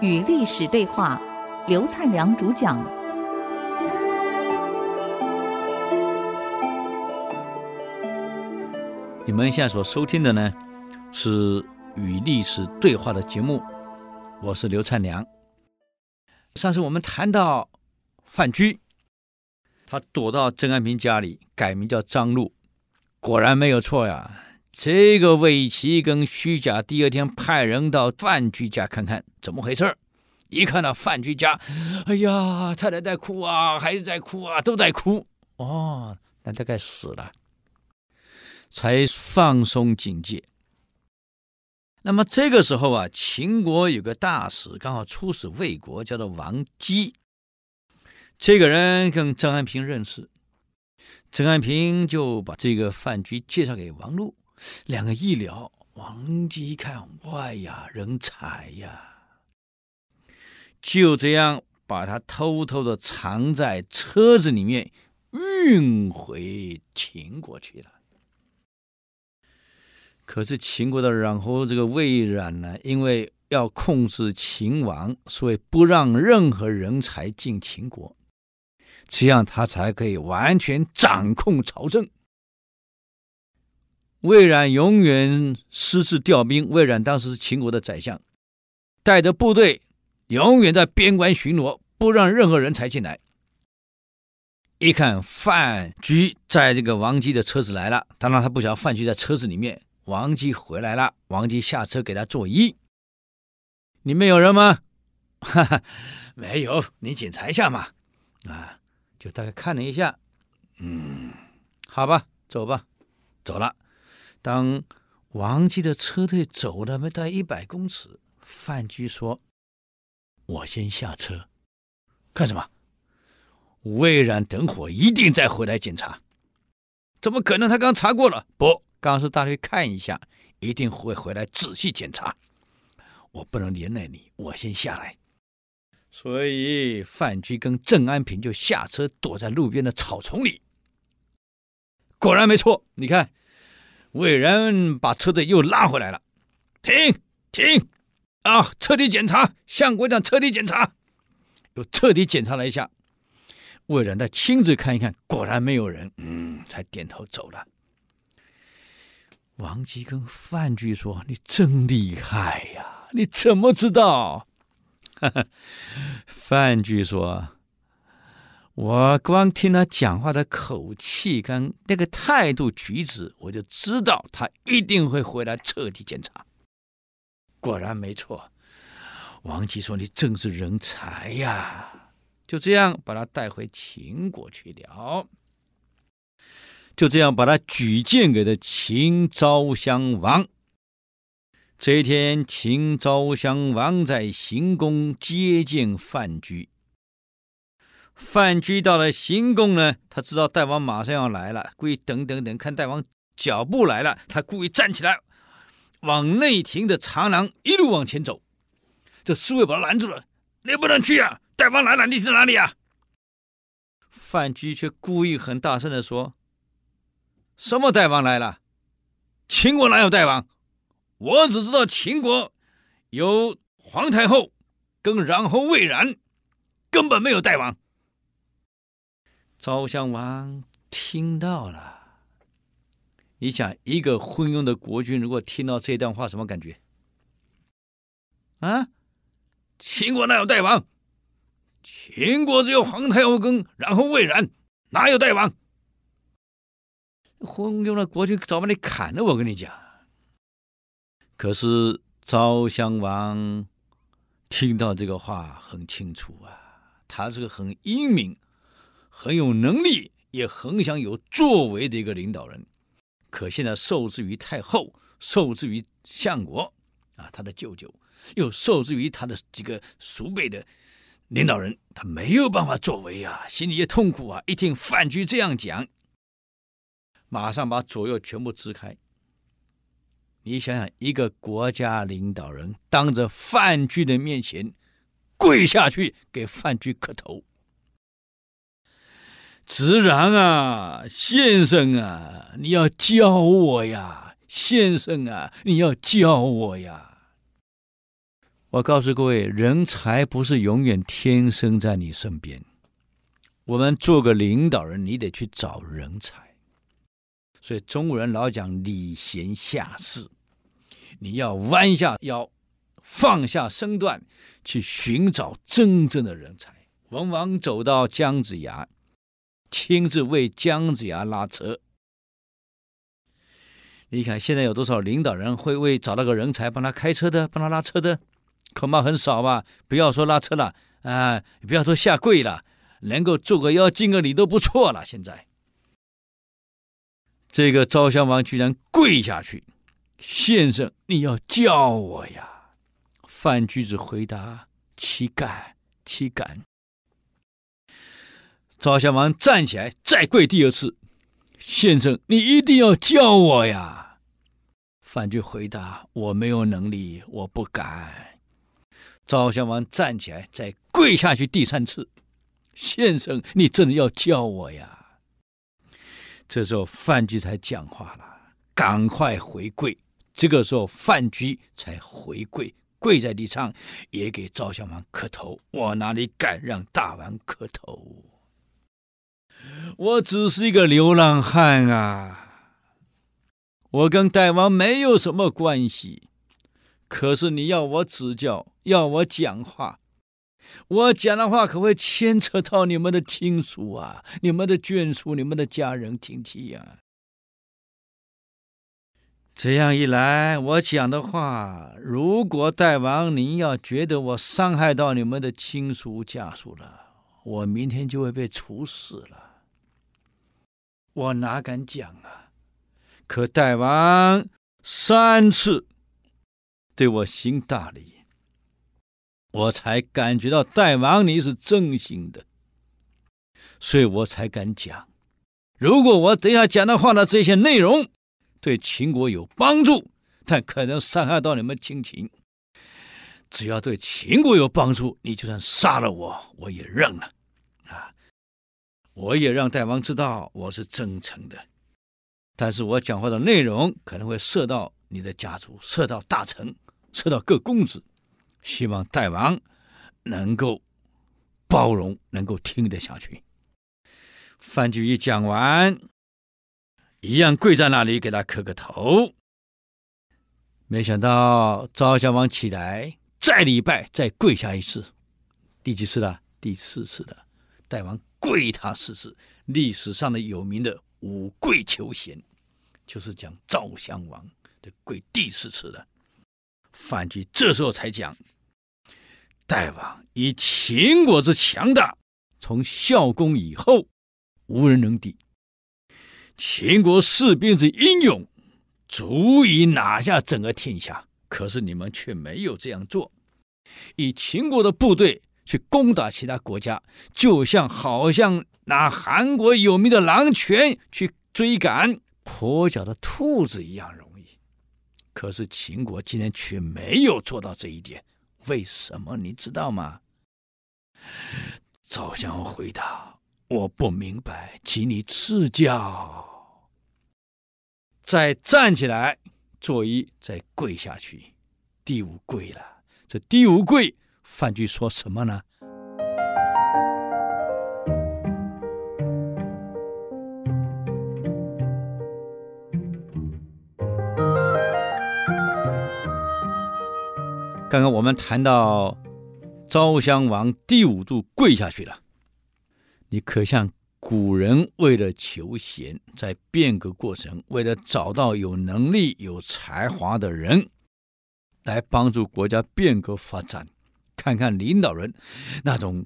与历史对话，刘灿良主讲。你们现在所收听的呢，是《与历史对话》的节目，我是刘灿良。上次我们谈到范雎，他躲到郑安平家里，改名叫张禄，果然没有错呀。这个魏齐跟虚假第二天派人到范雎家看看怎么回事儿，一看到范雎家，哎呀，太太在哭啊，孩子在哭啊，都在哭。哦，那大概死了，才放松警戒。那么这个时候啊，秦国有个大使刚好出使魏国，叫做王姬。这个人跟郑安平认识，郑安平就把这个范雎介绍给王禄。两个一聊，王姬一看，哇呀，人才呀！就这样把他偷偷的藏在车子里面，运回秦国去了。可是秦国的然后这个魏冉呢，因为要控制秦王，所以不让任何人才进秦国，这样他才可以完全掌控朝政。魏冉永远私自调兵。魏冉当时是秦国的宰相，带着部队永远在边关巡逻，不让任何人才进来。一看范雎在这个王姬的车子来了，当然他不晓得范雎在车子里面。王姬回来了，王姬下车给他作揖：“里面有人吗？”“哈哈，没有，你检查一下嘛。”啊，就大概看了一下，嗯，好吧，走吧，走了。当王姬的车队走了没到一百公尺，范雎说：“我先下车，干什么？魏冉等会一定再回来检查。怎么可能？他刚查过了。不，刚是大概看一下，一定会回来仔细检查。我不能连累你，我先下来。所以范雎跟郑安平就下车，躲在路边的草丛里。果然没错，你看。”魏然把车队又拉回来了，停停啊！彻底检查，相国长彻底检查，又彻底检查了一下。魏冉再亲自看一看，果然没有人，嗯，才点头走了。王姬跟范雎说：“你真厉害呀，你怎么知道？”哈哈，范雎说。我光听他讲话的口气跟那个态度举止，我就知道他一定会回来彻底检查。果然没错，王姬说：“你真是人才呀！”就这样把他带回秦国去了。就这样把他举荐给了秦昭襄王。这一天，秦昭襄王在行宫接见范雎。范雎到了行宫呢，他知道大王马上要来了，故意等等等，看大王脚步来了，他故意站起来，往内廷的长廊一路往前走。这侍卫把他拦住了：“你不能去啊！大王来了，你去哪里呀？”范雎却故意很大声地说：“什么大王来了？秦国哪有大王？我只知道秦国有皇太后跟然后魏冉，根本没有大王。”昭襄王听到了，你想一个昏庸的国君，如果听到这段话，什么感觉？啊？秦国哪有大王？秦国只有皇太后跟然后魏冉，哪有大王？昏庸的国君早把你砍了，我跟你讲。可是昭襄王听到这个话很清楚啊，他是个很英明。很有能力，也很想有作为的一个领导人，可现在受制于太后，受制于相国，啊，他的舅舅，又受制于他的几个叔辈的领导人，他没有办法作为啊，心里也痛苦啊。一听范雎这样讲，马上把左右全部支开。你想想，一个国家领导人当着范雎的面前跪下去给范雎磕头。直然啊，先生啊，你要教我呀，先生啊，你要教我呀！我告诉各位，人才不是永远天生在你身边。我们做个领导人，你得去找人才。所以中国人老讲礼贤下士，你要弯下腰，放下身段，去寻找真正的人才。文王走到姜子牙，亲自为姜子牙拉车。你看现在有多少领导人会为找到个人才帮他开车的，帮他拉车的？恐怕很少吧。不要说拉车了啊，不要说下跪了。能够做个妖敬个礼都不错了。现在，这个赵襄王居然跪下去，先生，你要叫我呀？范雎子回答：“岂敢，岂敢。”赵襄王站起来，再跪第二次：“先生，你一定要教我呀！”范雎回答：“我没有能力，我不敢。”赵襄王站起来，再跪下去第三次。先生，你真的要教我呀？这时候范雎才讲话了，赶快回跪。这个时候范雎才回跪，跪在地上，也给赵襄王磕头。我哪里敢让大王磕头？我只是一个流浪汉啊，我跟大王没有什么关系。可是你要我指教，要我讲话。我讲的话可会牵扯到你们的亲属啊，你们的眷属，你们的家人亲戚呀。这样一来，我讲的话，如果大王您要觉得我伤害到你们的亲属家属了，我明天就会被处死了。我哪敢讲啊？可大王三次对我行大礼。我才感觉到大王你是真心的，所以我才敢讲。如果我等下讲的话的这些内容对秦国有帮助，但可能伤害到你们亲情，只要对秦国有帮助，你就算杀了我，我也认了。啊，我也让大王知道我是真诚的。但是我讲话的内容可能会涉到你的家族，涉到大臣，涉到各公子。希望大王能够包容，能够听得下去。范雎一讲完，一样跪在那里给他磕个头。没想到赵襄王起来再礼拜，再跪下一次，第几次了？第四次了。大王跪他四次，历史上的有名的五跪求贤，就是讲赵襄王的跪第四次了。范雎这时候才讲：“大王以秦国之强大，从孝公以后无人能敌；秦国士兵之英勇，足以拿下整个天下。可是你们却没有这样做，以秦国的部队去攻打其他国家，就像好像拿韩国有名的狼犬去追赶跛脚的兔子一样容易。”可是秦国今天却没有做到这一点，为什么你知道吗？赵襄回答：“我不明白，请你赐教。”再站起来，作揖，再跪下去，第五跪了。这第五跪，范雎说什么呢？刚刚我们谈到昭襄王第五度跪下去了，你可像古人为了求贤，在变革过程，为了找到有能力、有才华的人来帮助国家变革发展，看看领导人那种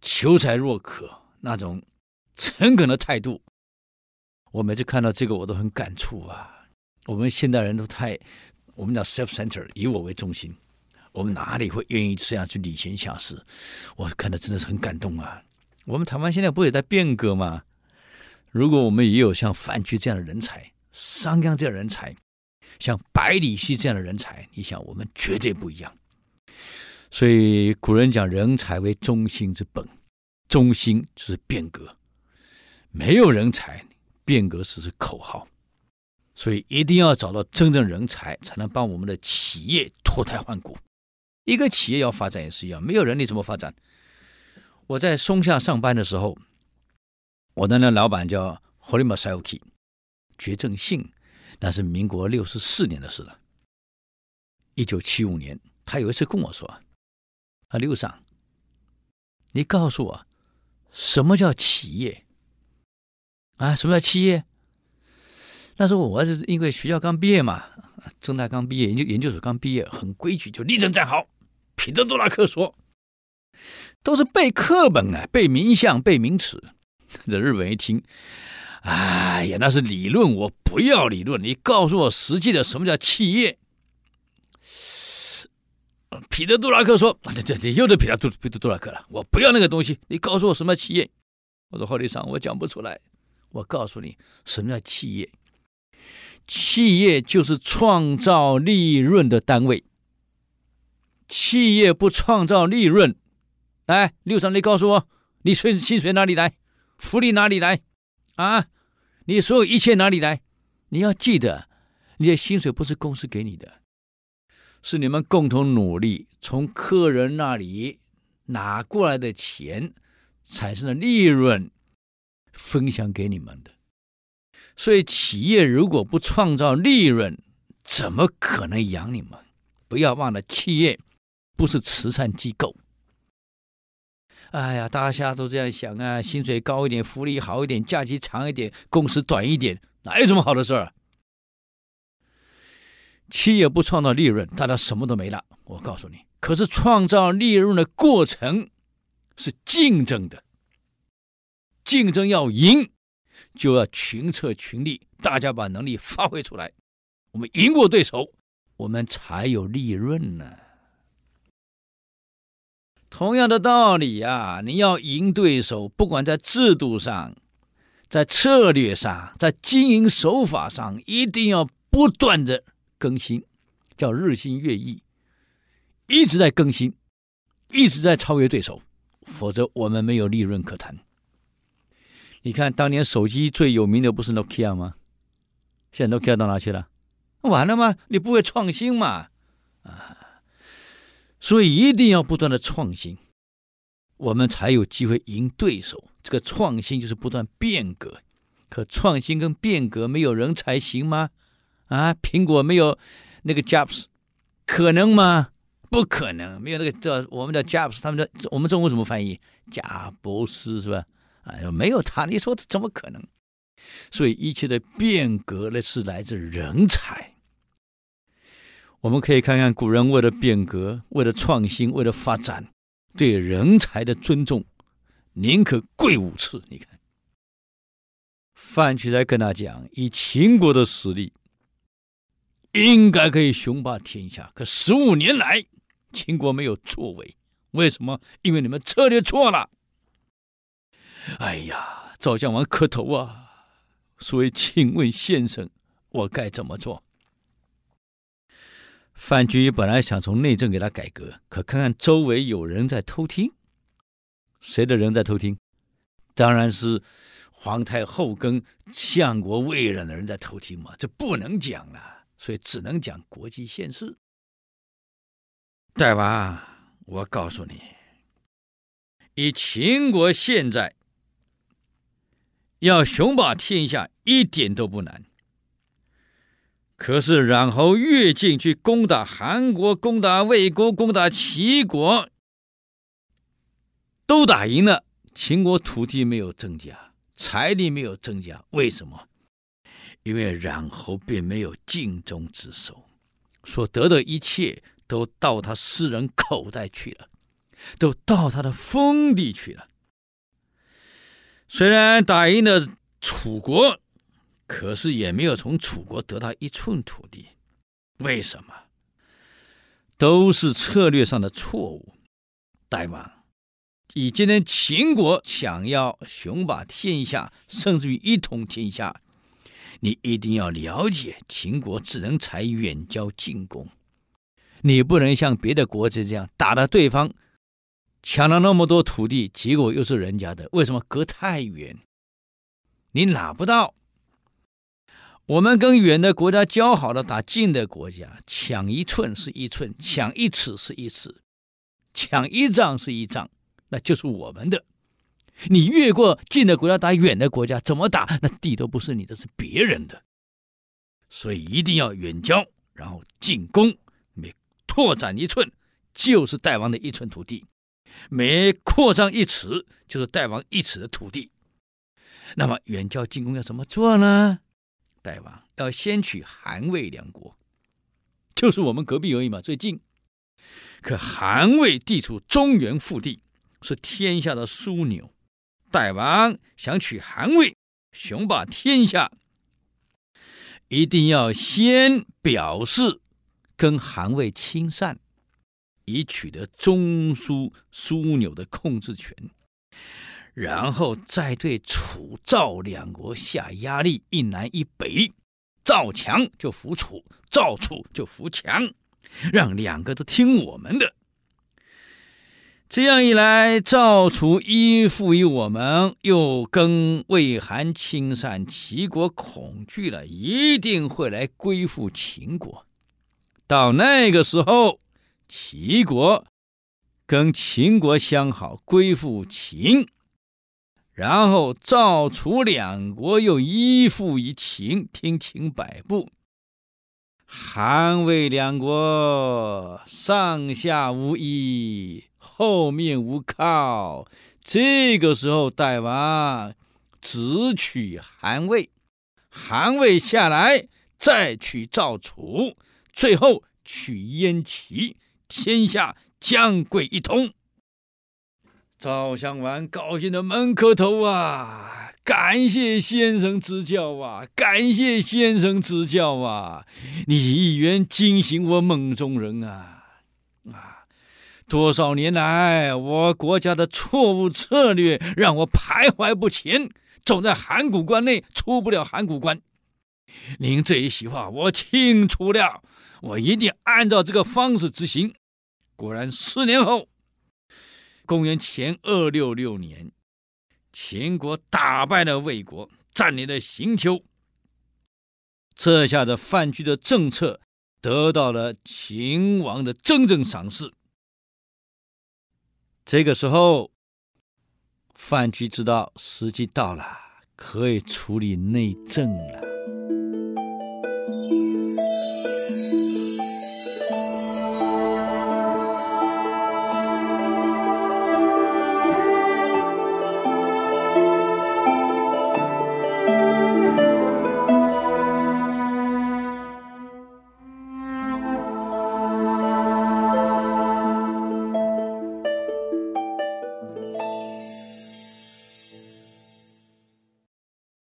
求才若渴、那种诚恳的态度，我每次看到这个我都很感触啊。我们现代人都太，我们叫 self-center，以我为中心。我们哪里会愿意这样去礼贤下士？我看的真的是很感动啊！我们台湾现在不也在变革吗？如果我们也有像范雎这样的人才，商鞅这样的人才，像百里奚这样的人才，你想我们绝对不一样。所以古人讲人才为中心之本，中心就是变革，没有人才，变革只是口号。所以一定要找到真正人才，才能帮我们的企业脱胎换骨。一个企业要发展也是一样，没有人你怎么发展？我在松下上班的时候，我的那老板叫 Horima Sayuki，绝正信，那是民国六十四年的事了。一九七五年，他有一次跟我说：“啊，刘桑，你告诉我，什么叫企业？啊，什么叫企业？”那时候我是因为学校刚毕业嘛，正大刚毕业，研究研究所刚毕业，很规矩，就立正站好。彼得·杜拉克说：“都是背课本啊，背名相，背名词。”这日本一听，哎呀，那是理论，我不要理论，你告诉我实际的什么叫企业？彼得·杜拉克说：“对对对，又是彼得·杜彼得·杜拉克了，我不要那个东西，你告诉我什么企业？”我说：“霍利桑，我讲不出来，我告诉你什么叫企业。企业就是创造利润的单位。”企业不创造利润，来，六三，你告诉我，你税薪水哪里来？福利哪里来？啊，你所有一切哪里来？你要记得，你的薪水不是公司给你的，是你们共同努力从客人那里拿过来的钱产生的利润，分享给你们的。所以，企业如果不创造利润，怎么可能养你们？不要忘了，企业。不是慈善机构。哎呀，大家都这样想啊，薪水高一点，福利好一点，假期长一点，工时短一点，哪有这么好的事儿？企业不创造利润，大家什么都没了。我告诉你，可是创造利润的过程是竞争的，竞争要赢，就要群策群力，大家把能力发挥出来，我们赢过对手，我们才有利润呢。同样的道理啊，你要赢对手，不管在制度上、在策略上、在经营手法上，一定要不断的更新，叫日新月异，一直在更新，一直在超越对手，否则我们没有利润可谈。你看，当年手机最有名的不是 Nokia 吗？现在 Nokia 到哪去了？完了吗？你不会创新嘛？啊！所以一定要不断的创新，我们才有机会赢对手。这个创新就是不断变革。可创新跟变革没有人才行吗？啊，苹果没有那个 Jobs，可能吗？不可能，没有那个叫我们的 Jobs，他们的我们中文怎么翻译？贾伯斯是吧？啊，没有他，你说怎么可能？所以一切的变革呢，是来自人才。我们可以看看古人为了变革、为了创新、为了发展，对人才的尊重，宁可跪五次。你看，范雎才跟他讲，以秦国的实力，应该可以雄霸天下。可十五年来，秦国没有作为，为什么？因为你们策略错了。哎呀，赵襄王磕头啊！所以，请问先生，我该怎么做？范雎本来想从内政给他改革，可看看周围有人在偷听，谁的人在偷听？当然是皇太后跟相国魏冉的人在偷听嘛，这不能讲了，所以只能讲国际现实。大王，我告诉你，以秦国现在要雄霸天下，一点都不难。可是冉侯越境去攻打韩国、攻打魏国、攻打齐国，都打赢了。秦国土地没有增加，财力没有增加，为什么？因为冉侯并没有尽忠职守，所得的一切都到他私人口袋去了，都到他的封地去了。虽然打赢了楚国。可是也没有从楚国得到一寸土地，为什么？都是策略上的错误。大王，以今天秦国想要雄霸天下，甚至于一统天下，你一定要了解，秦国只能采远交近攻，你不能像别的国家这样打了对方，抢了那么多土地，结果又是人家的，为什么？隔太远，你拿不到。我们跟远的国家交好了，打近的国家，抢一寸是一寸，抢一尺是一尺，抢一丈是一丈，那就是我们的。你越过近的国家打远的国家，怎么打？那地都不是你的，是别人的。所以一定要远交，然后进攻，每拓展一寸，就是大王的一寸土地；每扩张一尺，就是大王一尺的土地。那么远交近攻要怎么做呢？大王要先取韩魏两国，就是我们隔壁而已嘛，最近。可韩魏地处中原腹地，是天下的枢纽。大王想取韩魏，雄霸天下，一定要先表示跟韩魏亲善，以取得中枢枢纽的控制权。然后再对楚、赵两国下压力，一南一北，赵强就服楚，赵楚就服强，让两个都听我们的。这样一来，赵楚依附于我们，又跟魏韩亲善，齐国恐惧了，一定会来归附秦国。到那个时候，齐国跟秦国相好，归附秦。然后赵楚两国又依附于秦，听秦摆布。韩魏两国上下无依，后面无靠。这个时候，大王只取韩魏，韩魏下来再取赵楚，最后取燕齐，天下将归一统。赵襄王高兴的满磕头啊！感谢先生指教啊！感谢先生指教啊！你一言惊醒我梦中人啊！啊！多少年来，我国家的错误策略让我徘徊不前，总在函谷关内出不了函谷关。您这一席话我清楚了，我一定按照这个方式执行。果然，四年后。公元前二六六年，秦国打败了魏国，占领了刑丘。这下子范雎的政策得到了秦王的真正赏识。这个时候，范雎知道时机到了，可以处理内政了。